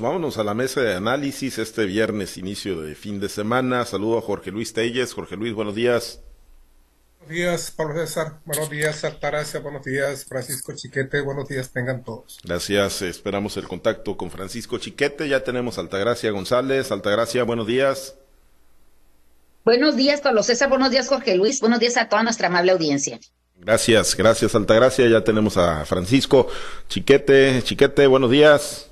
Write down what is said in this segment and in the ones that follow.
Vámonos a la mesa de análisis este viernes, inicio de fin de semana. Saludo a Jorge Luis Telles. Jorge Luis, buenos días. Buenos días, Pablo César. Buenos días, Altagracia. Buenos días, Francisco Chiquete. Buenos días, tengan todos. Gracias. Esperamos el contacto con Francisco Chiquete. Ya tenemos Altagracia González. Altagracia, buenos días. Buenos días, Pablo César. Buenos días, Jorge Luis. Buenos días a toda nuestra amable audiencia. Gracias, gracias, Altagracia. Ya tenemos a Francisco Chiquete. Chiquete, buenos días.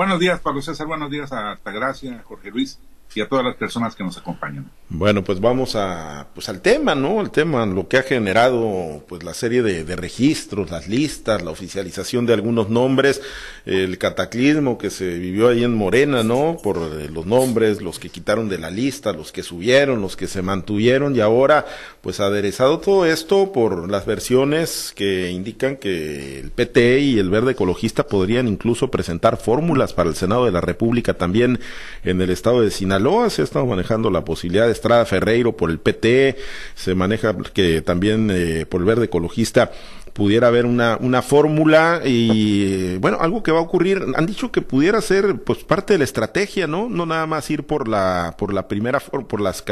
Buenos días, Pablo César. Buenos días a Altagracia, Jorge Luis y a todas las personas que nos acompañan. Bueno, pues vamos a, pues al tema, ¿no? El tema, lo que ha generado, pues la serie de, de, registros, las listas, la oficialización de algunos nombres, el cataclismo que se vivió ahí en Morena, ¿no? Por eh, los nombres, los que quitaron de la lista, los que subieron, los que se mantuvieron y ahora, pues aderezado todo esto por las versiones que indican que el PT y el Verde Ecologista podrían incluso presentar fórmulas para el Senado de la República también en el estado de Sinaloa Sinaloa se ha estado manejando la posibilidad de Estrada Ferreiro por el PT, se maneja que también eh, por el Verde Ecologista pudiera haber una, una fórmula y bueno, algo que va a ocurrir, han dicho que pudiera ser pues parte de la estrategia, ¿no? No nada más ir por la por la primera por las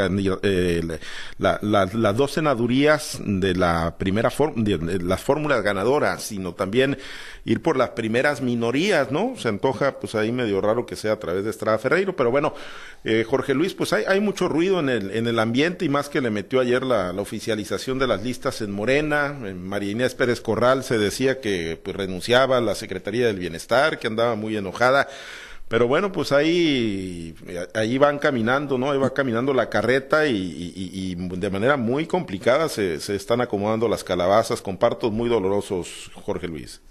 eh, la, la, las dos senadurías de la primera de las fórmulas ganadoras, sino también ir por las primeras minorías, ¿no? Se antoja pues ahí medio raro que sea a través de Estrada Ferreiro, pero bueno, eh, Jorge Luis, pues hay, hay mucho ruido en el, en el ambiente y más que le metió ayer la, la oficialización de las listas en Morena, en María Inés Pérez Corral se decía que pues, renunciaba a la Secretaría del Bienestar, que andaba muy enojada. Pero bueno, pues ahí, ahí van caminando, ¿no? Ahí va caminando la carreta y, de manera muy complicada se, están acomodando las calabazas con partos muy dolorosos, Jorge Luis.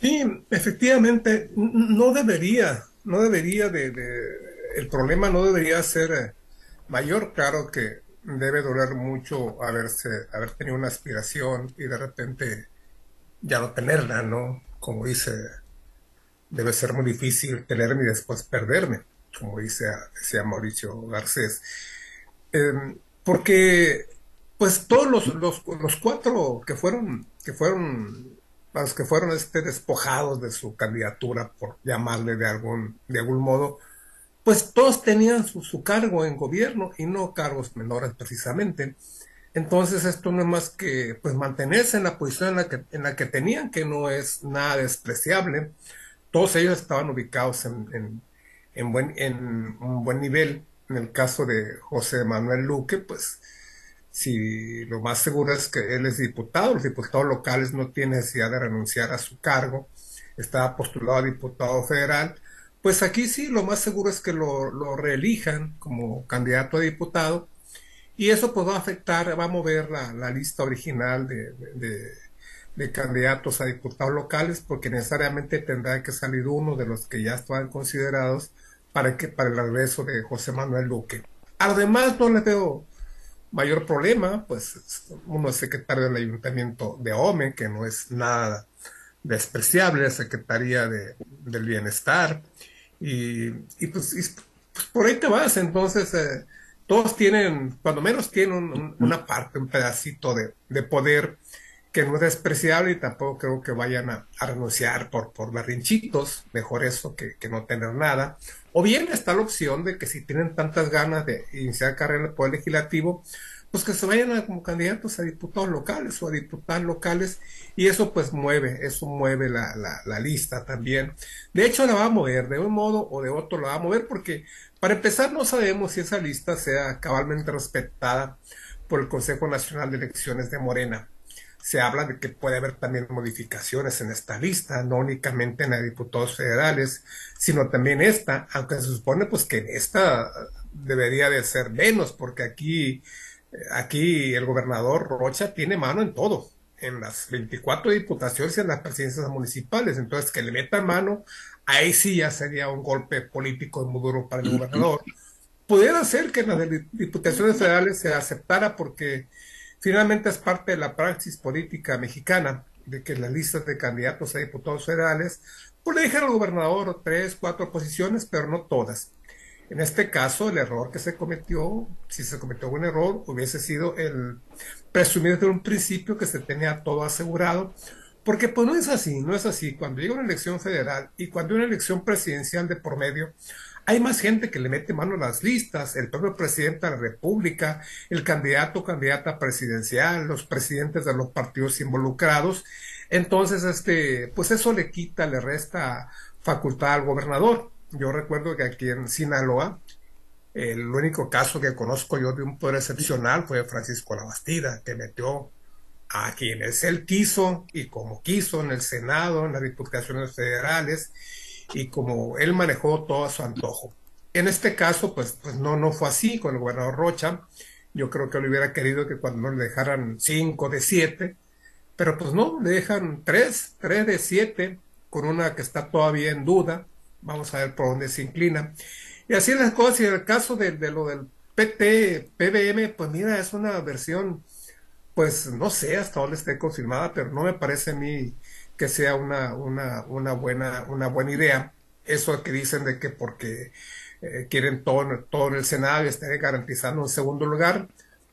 Sí, efectivamente, no debería, no debería de, de el problema no debería ser mayor, claro que debe doler mucho haberse, haber tenido una aspiración y de repente ya no tenerla, ¿no? Como dice, debe ser muy difícil tenerme y después perderme, como dice decía Mauricio Garcés. Em, porque, pues todos los, los, los, cuatro que fueron, que fueron, los que fueron este, despojados de su candidatura, por llamarle de algún, de algún modo, pues todos tenían su, cargo en gobierno y no cargos menores precisamente. Entonces esto no es más que pues mantenerse en la posición en la que, en la que tenían, que no es nada despreciable. Todos ellos estaban ubicados en, en, buen, en un buen nivel. En el caso de José Manuel Luque, pues si lo más seguro es que él es diputado, los diputados locales no tienen necesidad de renunciar a su cargo, estaba postulado a diputado federal, pues aquí sí, lo más seguro es que lo, lo reelijan como candidato a diputado y eso pues va a afectar, va a mover la, la lista original de, de, candidatos a diputados locales porque necesariamente tendrá que salir uno de los que ya estaban considerados para, que, para el regreso de José Manuel Duque. Además, no le veo mayor problema, pues uno es secretario del ayuntamiento de OME, que no es nada despreciable, Secretaría de, del Bienestar, y, y, pues, pues, por ahí te vas, entonces eh, todos tienen, cuando menos tienen una parte, un pedacito de, de, poder que no es despreciable y tampoco creo que vayan a, renunciar por, por mejor eso que, que, no tener nada. O bien está la opción de que si tienen tantas ganas de iniciar carrera en el Poder Legislativo, pues que se vayan a, como candidatos a diputados locales o a diputados locales y eso pues mueve, eso mueve la, la, lista también. De hecho la va a mover, de un modo o de otro la va a mover porque para empezar no sabemos si esa lista sea cabalmente respetada por el Consejo Nacional de Elecciones de Morena. Se habla de que puede haber también modificaciones en esta lista, no únicamente en la de diputados federales, sino también esta, aunque se supone pues que en esta debería de ser menos, porque aquí aquí el gobernador Rocha tiene mano en todo, en las 24 diputaciones y en las presidencias municipales. Entonces, que le metan mano, ahí sí ya sería un golpe político muy duro para el gobernador. Pudiera ser que en las diputaciones federales se aceptara porque finalmente es parte de la praxis política mexicana de que las listas de candidatos a diputados federales pues le dejan al gobernador tres, cuatro posiciones, pero no todas. En este caso, el error que se cometió, si se cometió un error, hubiese sido el presumir desde un principio que se tenía todo asegurado, Porque pues no es así, no es así. Cuando llega una elección federal y cuando hay una elección presidencial de por medio, hay más gente que le mete mano a las listas, el propio presidente de la República, el candidato o candidata presidencial, los presidentes de los partidos involucrados. Entonces, este, pues eso le quita, le resta facultad al gobernador. Yo recuerdo que aquí en Sinaloa, el único caso que conozco yo de un poder excepcional fue Francisco Labastida, que metió a quienes él quiso y como quiso en el Senado, en las diputaciones federales, y como él manejó todo a su antojo. En este caso, pues, pues no, no fue así con el gobernador Rocha. Yo creo que le hubiera querido que cuando no le dejaran cinco de siete, pero pues no, le dejan tres, tres de siete, con una que está todavía en duda. Vamos a ver por dónde se inclina. Y así las cosas, y en el caso de, lo del PT, PBM, pues mira, es una versión, pues no sé hasta dónde esté confirmada, pero no me parece a mí que sea una, una, una, buena, una buena idea. Eso que dicen de que porque eh, quieren todo, todo en el Senado y garantizando un segundo lugar,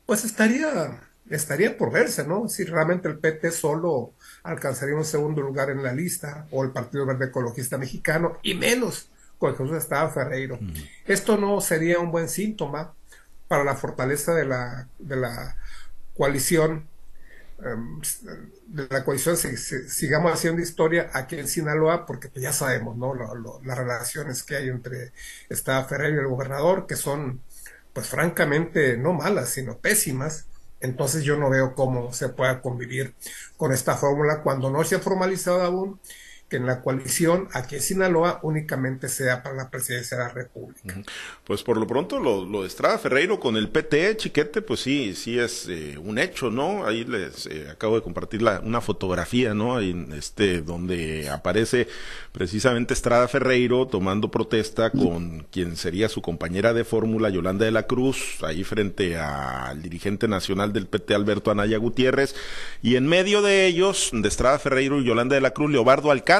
pues estaría, estaría por verse, ¿no? Si realmente el PT solo alcanzaría un segundo lugar en la lista, o el Partido Verde Ecologista Mexicano, y menos con Jesús Estado Ferreiro. Esto no sería un buen síntoma para la fortaleza de la, de la coalición Em, de la coalición sigamos haciendo historia aquí en Sinaloa, porque pues, ya sabemos, ¿no? las relaciones que hay entre Estado Ferrer y el gobernador, que son, pues francamente, no malas, sino pésimas. Entonces yo no veo cómo se pueda convivir con esta fórmula cuando no se ha formalizado aún que en la coalición aquí en Sinaloa únicamente sea para la presidencia de la República. Pues por lo pronto lo, de Estrada Ferreiro con el PT, chiquete, pues sí, sí es eh, un hecho, ¿no? Ahí les eh, acabo de compartir la, una fotografía, ¿no? Ahí, este, donde aparece precisamente Estrada Ferreiro tomando protesta con quien sería su compañera de fórmula, Yolanda de la Cruz, ahí frente al dirigente nacional del PT, Alberto Anaya Gutiérrez, y en medio de ellos, de Estrada Ferreiro y Yolanda de la Cruz, Leobardo Alcántara,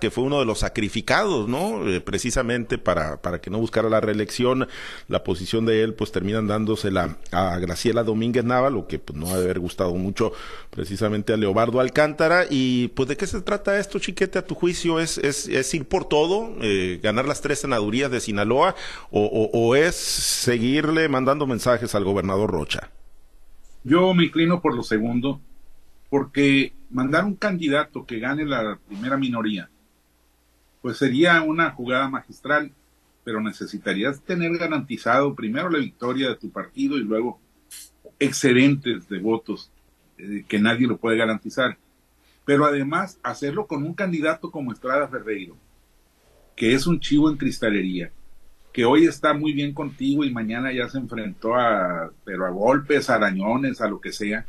que fue uno de los sacrificados, ¿no? Eh, precisamente para, para que no buscara la reelección, la posición de él, pues terminan dándosela a Graciela Domínguez Nava, lo que pues, no ha de haber gustado mucho precisamente a Leobardo Alcántara. Y pues, ¿de qué se trata esto, chiquete, a tu juicio? ¿Es, es, es ir por todo, eh, ganar las tres senadurías de Sinaloa, o, o es seguirle mandando mensajes al gobernador Rocha? Yo me inclino por lo segundo, porque mandar un candidato que gane la primera minoría, pues sería una jugada magistral, pero necesitarías tener garantizado primero la victoria de tu partido y luego excedentes de votos eh, que nadie lo puede garantizar. Pero además hacerlo con un candidato como Estrada Ferreiro, que es un chivo en cristalería, que hoy está muy bien contigo y mañana ya se enfrentó a, pero a golpes, a arañones, a lo que sea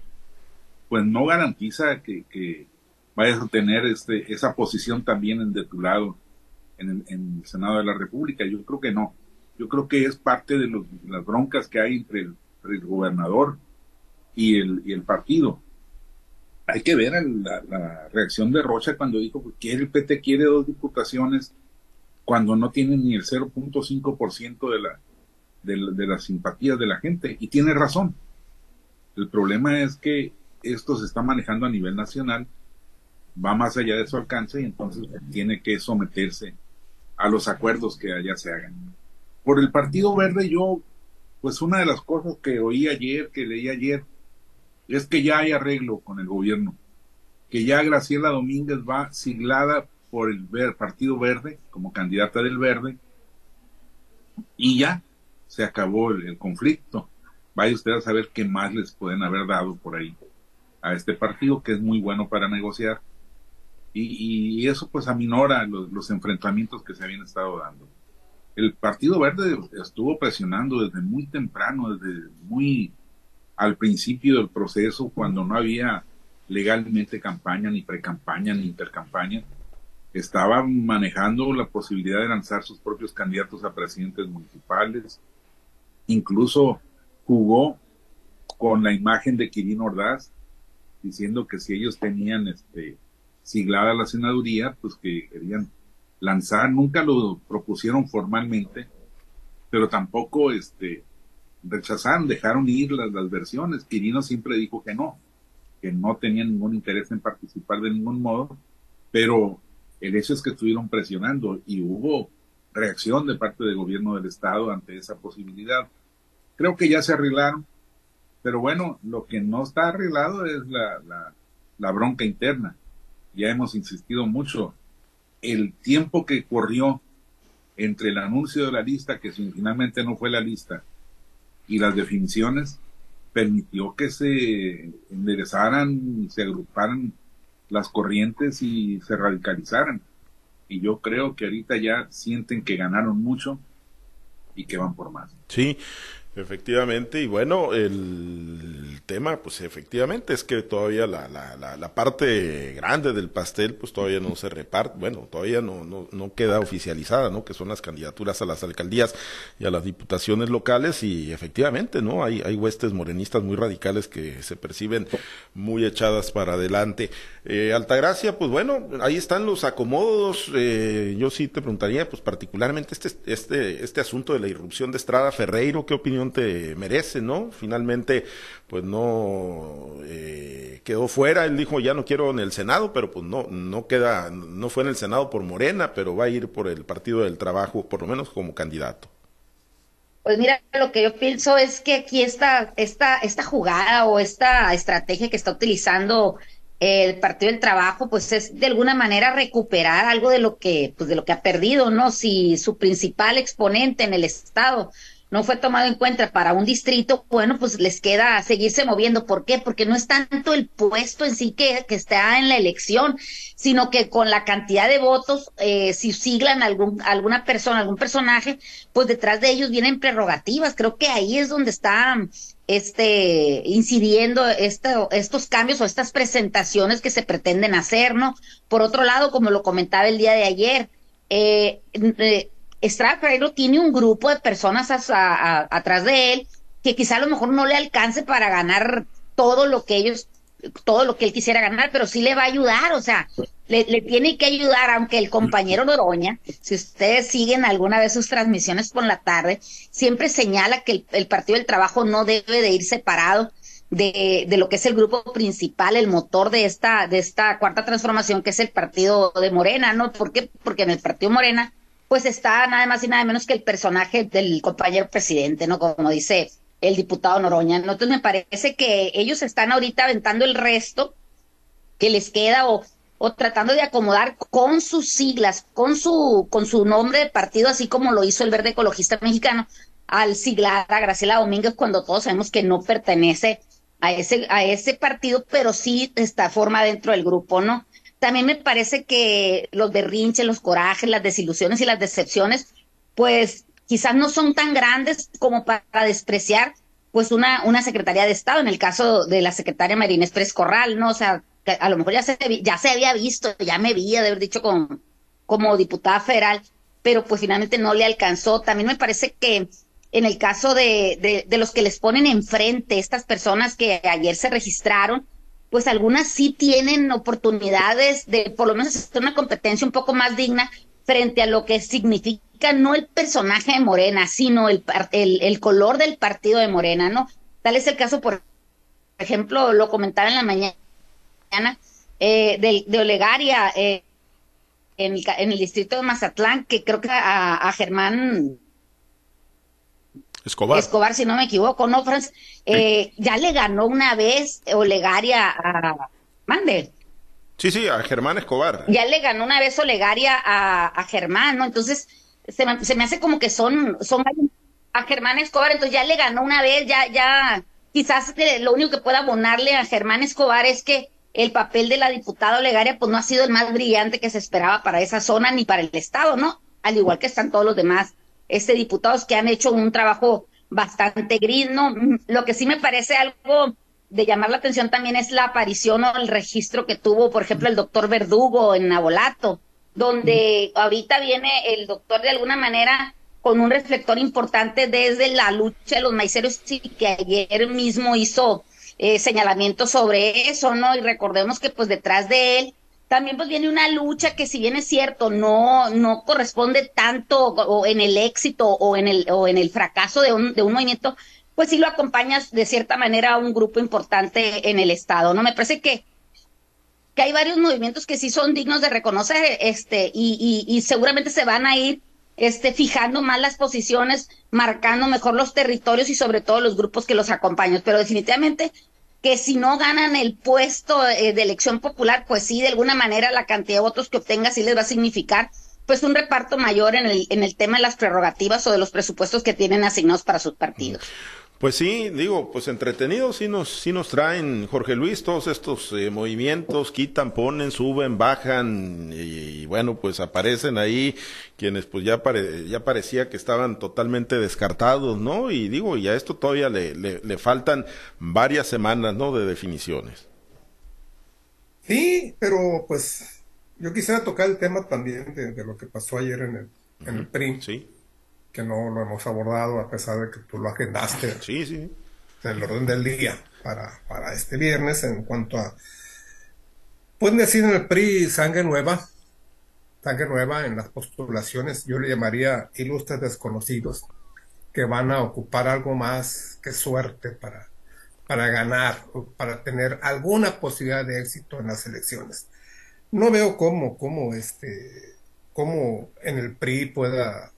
pues no garantiza que, vayas a tener este, esa posición también en, de tu lado en el, Senado de la República. Yo creo que no. Yo creo que es parte de las broncas que hay entre el, gobernador y el, y el partido. Hay que ver la, reacción de Rocha cuando dijo que el PT quiere dos diputaciones cuando no tiene ni el 0.5% de la, de las simpatías de la gente. Y tiene razón. El problema es que esto se está manejando a nivel nacional, va más allá de su alcance y entonces tiene que someterse a los acuerdos que allá se hagan. Por el Partido Verde yo, pues una de las cosas que oí ayer, que leí ayer, es que ya hay arreglo con el gobierno, que ya Graciela Domínguez va siglada por el Partido Verde como candidata del Verde y ya se acabó el conflicto. Vaya usted a saber qué más les pueden haber dado por ahí a este partido, que es muy bueno para negociar. Y, eso pues aminora los, enfrentamientos que se habían estado dando. El Partido Verde estuvo presionando desde muy temprano, desde muy al principio del proceso, cuando no había legalmente campaña, ni precampaña, ni intercampaña. Estaba manejando la posibilidad de lanzar sus propios candidatos a presidentes municipales. Incluso jugó con la imagen de Quirino Ordaz, diciendo que si ellos tenían este siglada la senaduría, pues que querían lanzar, nunca lo propusieron formalmente, pero tampoco este rechazaron, dejaron ir las, las versiones. Quirino siempre dijo que no. que no tenían ningún interés en participar de ningún modo, pero el hecho es que estuvieron presionando y hubo reacción de parte del gobierno del estado ante esa posibilidad. Creo que ya se arreglaron, pero bueno, lo que no está arreglado es la, la, bronca interna. Ya hemos insistido mucho. El tiempo que corrió entre el anuncio de la lista, que finalmente no fue la lista, y las definiciones, permitió que se enderezaran y se agruparan las corrientes y se radicalizaran. Y yo creo que ahorita ya sienten que ganaron mucho y que van por más. Sí, Efectivamente, y bueno, el tema, pues efectivamente, es que todavía la, la, la, parte grande del pastel, pues todavía no se reparte, bueno, todavía no, no, no queda oficializada, ¿no? Que son las candidaturas a las alcaldías y a las diputaciones locales, y efectivamente, ¿no? Hay, hay huestes morenistas muy radicales que se perciben muy echadas para adelante. Eh, Altagracia, pues bueno, ahí están los acomodos, eh, yo sí te preguntaría, pues particularmente este, este, este asunto de la irrupción de Estrada Ferreiro, ¿qué opinión te merece, ¿no? Finalmente, pues no eh, quedó fuera, él dijo ya no quiero en el Senado, pero pues no, no queda, no fue en el Senado por Morena, pero va a ir por el Partido del Trabajo, por lo menos como candidato. Pues mira, lo que yo pienso es que aquí esta, esta, esta jugada o esta estrategia que está utilizando el Partido del Trabajo, pues es de alguna manera recuperar algo de lo que, pues de lo que ha perdido, ¿no? Si su principal exponente en el Estado no fue tomado en cuenta para un distrito, bueno, pues les queda seguirse moviendo. ¿Por qué? Porque no es tanto el puesto en sí que, que está en la elección, sino que con la cantidad de votos, eh, si siglan algún, alguna persona, algún personaje, pues detrás de ellos vienen prerrogativas. Creo que ahí es donde está este incidiendo estos cambios o estas presentaciones que se pretenden hacer, ¿no? Por otro lado, como lo comentaba el día de ayer, eh, eh Estrada tiene un grupo de personas atrás de él que quizá a lo mejor no le alcance para ganar todo lo que ellos, todo lo que él quisiera ganar, pero sí le va a ayudar, o sea, le, tiene que ayudar, aunque el compañero Noroña, si ustedes siguen alguna vez sus transmisiones por la tarde, siempre señala que el, Partido del Trabajo no debe de ir separado de, de, lo que es el grupo principal, el motor de esta, de esta cuarta transformación, que es el partido de Morena, ¿no? ¿Por qué? Porque en el partido Morena pues está nada más y nada menos que el personaje del compañero presidente, ¿no? Como dice el diputado Noroña. Entonces me parece que ellos están ahorita aventando el resto que les queda o, o tratando de acomodar con sus siglas, con su, con su nombre de partido, así como lo hizo el Verde Ecologista Mexicano, al siglar a Graciela Domínguez cuando todos sabemos que no pertenece a ese, a ese partido, pero sí está forma dentro del grupo, ¿no? También me parece que los berrinches, los corajes, las desilusiones y las decepciones, pues quizás no son tan grandes como para despreciar pues una, una Secretaría de Estado, en el caso de la secretaria Marina Express Corral, ¿no? O sea, a lo mejor ya se, ya se había visto, ya me había de haber dicho con, como diputada federal, pero pues finalmente no le alcanzó. También me parece que en el caso de, de, de los que les ponen enfrente, estas personas que ayer se registraron, pues algunas sí tienen oportunidades de por lo menos hacer una competencia un poco más digna frente a lo que significa no el personaje de Morena, sino el, el, color del partido de Morena, ¿no? Tal es el caso, por ejemplo, lo comentaba en la mañana, eh, de, Olegaria eh, en, el, en, el, distrito de Mazatlán, que creo que a, a Germán Escobar. Escobar, si no me equivoco, ¿no, Franz? Eh, ya le ganó una vez Olegaria a... Mande. Sí, sí, a Germán Escobar. Ya le ganó una vez Olegaria a, a Germán, ¿no? Entonces, se me, se me, hace como que son, son a Germán Escobar, entonces ya le ganó una vez, ya, ya, quizás lo único que pueda abonarle a Germán Escobar es que el papel de la diputada Olegaria, pues no ha sido el más brillante que se esperaba para esa zona ni para el Estado, ¿no? Al igual que están todos los demás este, diputados que han hecho un trabajo bastante gris, ¿no? Lo que sí me parece algo de llamar la atención también es la aparición o el registro que tuvo, por ejemplo, el doctor Verdugo en Nabolato, donde ahorita viene el doctor de alguna manera con un reflector importante desde la lucha de los maiceros y que ayer mismo hizo eh, señalamientos sobre eso, ¿no? Y recordemos que pues detrás de él también pues viene una lucha que si bien es cierto, no, no corresponde tanto o en el éxito o en el, o en el fracaso de un, de un movimiento, pues sí lo acompañas de cierta manera a un grupo importante en el Estado, ¿no? Me parece que, que hay varios movimientos que sí son dignos de reconocer, este, y, y, y seguramente se van a ir este, fijando más las posiciones, marcando mejor los territorios y sobre todo los grupos que los acompañan. Pero definitivamente que si no ganan el puesto eh, de elección popular, pues sí, de alguna manera la cantidad de votos que obtenga sí les va a significar pues un reparto mayor en el, en el tema de las prerrogativas o de los presupuestos que tienen asignados para sus partidos. Pues sí, digo, pues entretenidos sí nos, sí nos traen, Jorge Luis, todos estos eh, movimientos, quitan, ponen, suben, bajan y, bueno, pues aparecen ahí quienes pues ya, ya parecía que estaban totalmente descartados, ¿no? Y digo, y a esto todavía le, le, faltan varias semanas, ¿no? De definiciones. Sí, pero pues yo quisiera tocar el tema también de, lo que pasó ayer en el, en el PRI. Sí que no lo hemos abordado a pesar de que tú lo agendaste sí, sí. en el orden del día para, para este viernes en cuanto a... Pueden decir en el PRI sangre nueva, sangre nueva en las postulaciones, yo le llamaría ilustres desconocidos, que van a ocupar algo más que suerte para, para ganar, para tener alguna posibilidad de éxito en las elecciones. No veo cómo, cómo, este, cómo en el PRI pueda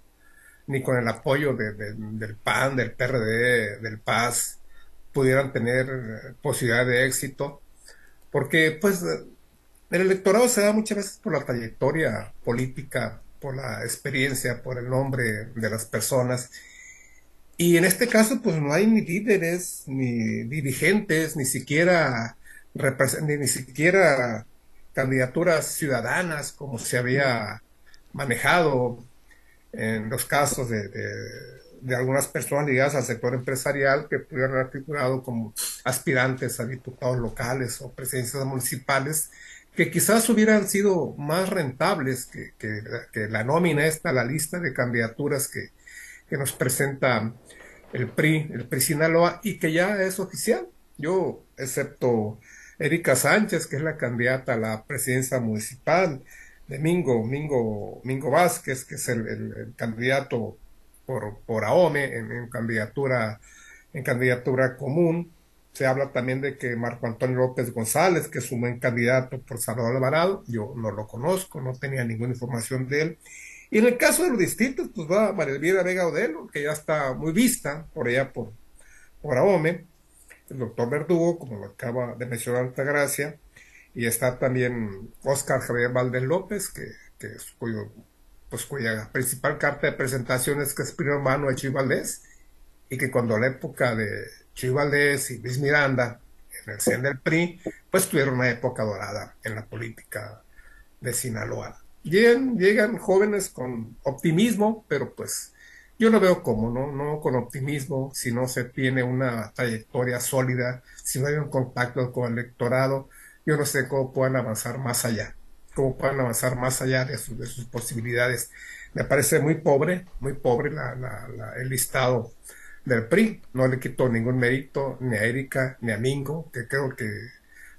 ni con el apoyo del PAN, del PRD, del PAS, pudieran tener eh, posibilidad de éxito, porque pues el electorado se da muchas veces por la trayectoria política, por la experiencia, por el nombre de las personas, y en este caso pues no hay ni líderes, ni dirigentes, ni siquiera, ni siquiera candidaturas ciudadanas como se había manejado en los casos de, de, algunas personas ligadas al sector empresarial que pudieron haber figurado como aspirantes a diputados locales o presidencias municipales, que quizás hubieran sido más rentables que, que, la nómina esta, la lista de candidaturas que, que nos presenta el PRI, el PRI Sinaloa, y que ya es oficial. Yo, excepto Erika Sánchez, que es la candidata a la presidencia municipal, de Mingo, Mingo, Vázquez, que es el, candidato por, por AOME en, candidatura, en candidatura común. Se habla también de que Marco Antonio López González, que es un buen candidato por Salvador Alvarado, yo no lo conozco, no tenía ninguna información de él. Y en el caso de los distritos, pues va María Elvira Vega Odelo, que ya está muy vista por allá por, por AOME, el doctor Verdugo, como lo acaba de mencionar Altagracia, y está también Oscar Javier Valdés López, que, es cuyo, pues, cuya principal carta de presentación es que es primo hermano de Chuy y que cuando la época de Chuy y Luis Miranda en el CEN del PRI, pues tuvieron una época dorada en la política de Sinaloa. Llegan, llegan jóvenes con optimismo, pero pues yo no veo cómo, ¿no? No con optimismo, si no se tiene una trayectoria sólida, si no hay un contacto con el electorado, yo no sé cómo puedan avanzar más allá, cómo puedan avanzar más allá de, sus posibilidades. Me parece muy pobre, muy pobre el listado del PRI. No le quito ningún mérito ni a Erika ni a Mingo, que creo que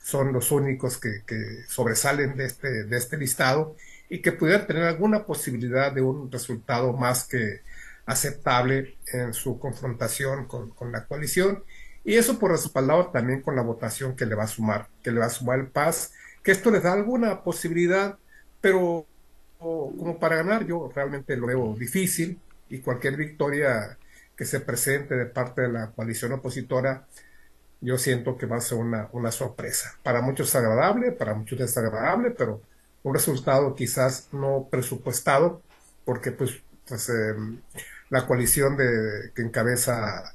son los únicos que, sobresalen de este, de este listado y que pudieran tener alguna posibilidad de un resultado más que aceptable en su confrontación con, con la coalición y eso por respaldado también con la votación que le va a sumar, que le va a sumar el PAS, que esto les da alguna posibilidad, pero como para ganar yo realmente lo veo difícil y cualquier victoria que se presente de parte de la coalición opositora, yo siento que va a ser una, una sorpresa. Para muchos agradable, para muchos desagradable, pero un resultado quizás no presupuestado, porque pues, pues em, la coalición de, que encabeza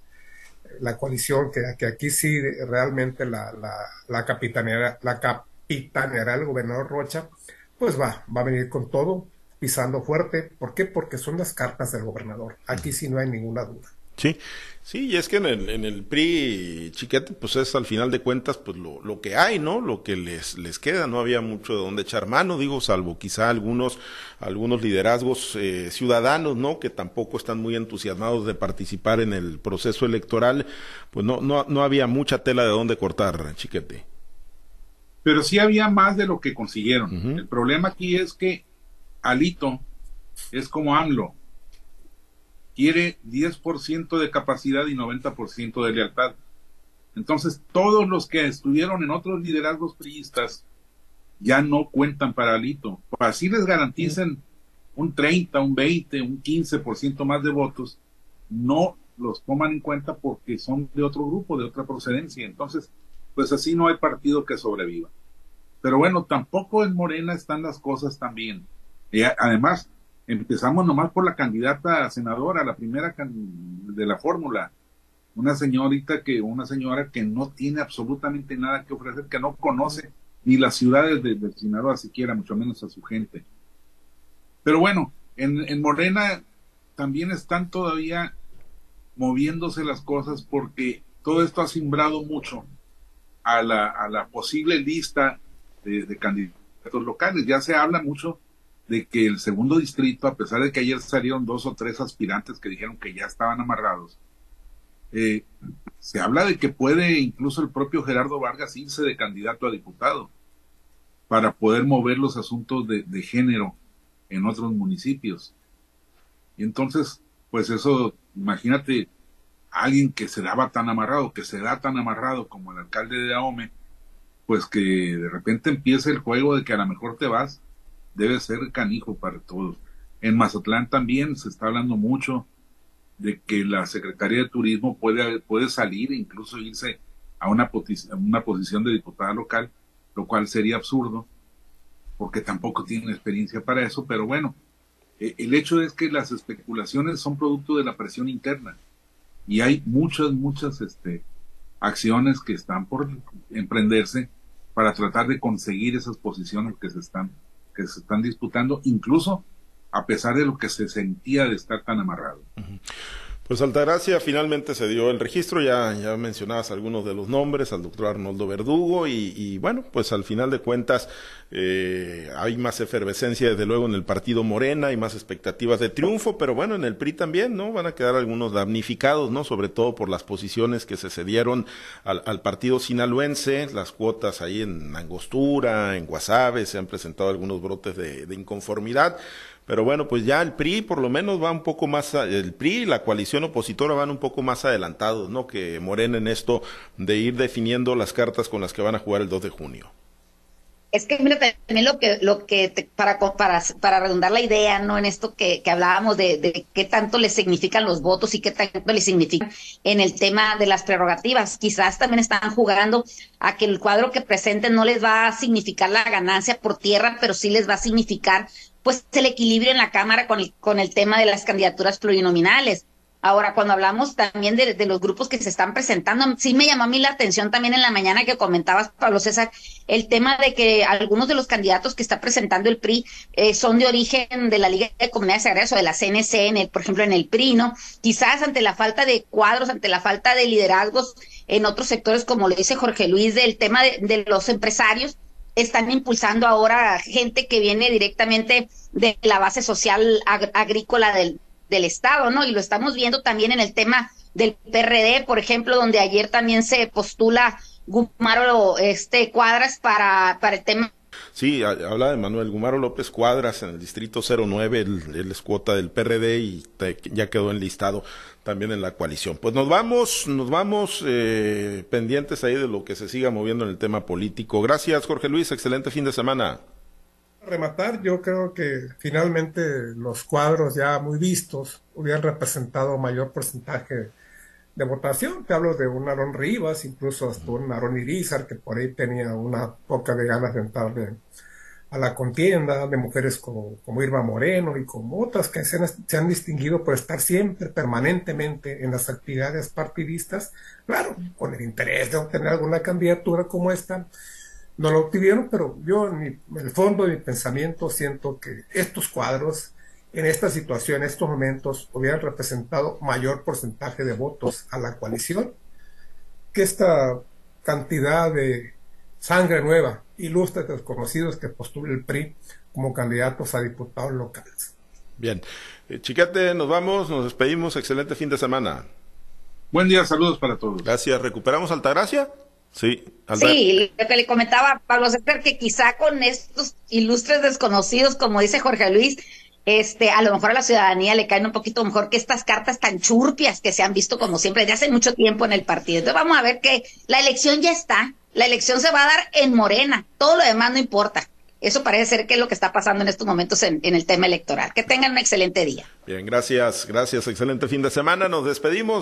la coalición, que, que aquí sí realmente la, la, la, capitaneará, la capitaneará el gobernador Rocha, pues va, va a venir con todo, pisando fuerte. ¿Por qué? Porque son las cartas del gobernador. Aquí sí no hay ninguna duda. Sí, sí, y es que en el, en el PRI chiquete, pues es al final de cuentas, pues lo, lo que hay, ¿no? Lo que les, les queda, no había mucho de dónde echar mano, digo, salvo quizá algunos, algunos liderazgos eh, ciudadanos, ¿no? Que tampoco están muy entusiasmados de participar en el proceso electoral, pues no, no, no había mucha tela de dónde cortar, chiquete. Pero sí había más de lo que consiguieron. El problema aquí es que Alito es como AMLO quiere 10% de capacidad y 90% de lealtad. Entonces, todos los que estuvieron en otros liderazgos priistas ya no cuentan para Alito. Así les garanticen un 30, un 20, un 15% más de votos, no los toman en cuenta porque son de otro grupo, de otra procedencia. Entonces, pues así no hay partido que sobreviva. Pero bueno, tampoco en Morena están las cosas tan bien. Y además, empezamos nomás por la candidata a senadora, la primera de la fórmula, una señorita que, una señora que no tiene absolutamente nada que ofrecer, que no conoce ni las ciudades de, de Sinaloa siquiera, mucho menos a su gente. Pero bueno, en, en Morena también están todavía moviéndose las cosas porque todo esto ha simbrado mucho a la, a la posible lista de, candidatos locales. Ya se habla mucho de que el segundo distrito, a pesar de que ayer salieron dos o tres aspirantes que dijeron que ya estaban amarrados, eh, se habla de que puede incluso el propio Gerardo Vargas irse de candidato a diputado para poder mover los asuntos de, género en otros municipios. Y entonces, pues eso, imagínate, alguien que se daba tan amarrado, que se da tan amarrado como el alcalde de Ahome, pues que de repente empiece el juego de que a lo mejor te vas, debe ser canijo para todos. En Mazatlán también se está hablando mucho de que la Secretaría de Turismo puede, puede salir e incluso irse a una, a una posición de diputada local, lo cual sería absurdo, porque tampoco tienen experiencia para eso, pero bueno, eh, el hecho es que las especulaciones son producto de la presión interna y hay muchas, muchas este, acciones que están por emprenderse para tratar de conseguir esas posiciones que se están, que se están disputando, incluso a pesar de lo que se sentía de estar tan amarrado. Pues Altagracia finalmente se dio el registro, ya, ya mencionabas algunos de los nombres, al doctor Arnoldo Verdugo, y, bueno, pues al final de cuentas eh, hay más efervescencia desde luego en el partido Morena, hay más expectativas de triunfo, pero bueno, en el PRI también, ¿no? Van a quedar algunos damnificados, ¿no? Sobre todo por las posiciones que se cedieron al, partido sinaloense, las cuotas ahí en Angostura, en Guasave, se han presentado algunos brotes de inconformidad. Pero bueno, pues ya el PRI por lo menos va un poco más, el PRI y la coalición opositora van un poco más adelantados, ¿no? Que Morena en esto de ir definiendo las cartas con las que van a jugar el 2 de junio. Es que mira también lo que, lo que te, para, para, para redundar la idea, ¿no? En esto que, que hablábamos de, de qué tanto les significan los votos y qué tanto les significan en el tema de las prerrogativas. Quizás también están jugando a que el cuadro que presenten no les va a significar la ganancia por tierra, pero sí les va a significar pues el equilibrio en la Cámara con el, con el tema de las candidaturas plurinominales. Ahora, cuando hablamos también de, los grupos que se están presentando, sí me llamó a mí la atención también en la mañana que comentabas, Pablo César, el tema de que algunos de los candidatos que está presentando el PRI eh, son de origen de la Liga de Comunidades Agrarias o de la CNC, en el, por ejemplo, en el PRI, ¿no? Quizás ante la falta de cuadros, ante la falta de liderazgos en otros sectores, como le dice Jorge Luis, del tema de, los empresarios, están impulsando ahora gente que viene directamente de la base social ag agrícola del, del Estado, ¿no? Y lo estamos viendo también en el tema del PRD, por ejemplo, donde ayer también se postula Gumaro este, Cuadras para, para el tema Sí, habla de Manuel Gumaro López Cuadras en el distrito 09, él, él es cuota del PRD y te, ya quedó enlistado también en la coalición. Pues nos vamos, nos vamos eh, pendientes ahí de lo que se siga moviendo en el tema político. Gracias, Jorge Luis, excelente fin de semana. Rematar, yo creo que finalmente los cuadros ya muy vistos hubieran representado mayor porcentaje de votación. Te hablo de un Aaron Rivas, incluso hasta un Aaron Irizar, que por ahí tenía una poca de ganas de entrarle a la contienda, de mujeres como, como Irma Moreno y como otras que se han, se han, distinguido por estar siempre, permanentemente en las actividades partidistas, claro, con el interés de obtener alguna candidatura como esta. No lo obtuvieron, pero yo en, mi, en el fondo de mi pensamiento siento que estos cuadros en esta situación, en estos momentos, hubieran representado mayor porcentaje de votos a la coalición que esta cantidad de sangre nueva, ilustres desconocidos que postula el PRI como candidatos a diputados locales. Bien. Eh, Chiquete, nos vamos, nos despedimos. Excelente fin de semana. Buen día, saludos para todos. Gracias. ¿Recuperamos Altagracia? Sí, sí, lo que le comentaba a Pablo César, que quizá con estos ilustres desconocidos, como dice Jorge Luis, este, a lo mejor a la ciudadanía le caen un poquito mejor que estas cartas tan churpias que se han visto como siempre desde hace mucho tiempo en el partido. Entonces vamos a ver que la elección ya está, la elección se va a dar en Morena, todo lo demás no importa. Eso parece ser que es lo que está pasando en estos momentos en, en el tema electoral. Que tengan un excelente día. Bien, gracias, gracias, excelente fin de semana, nos despedimos.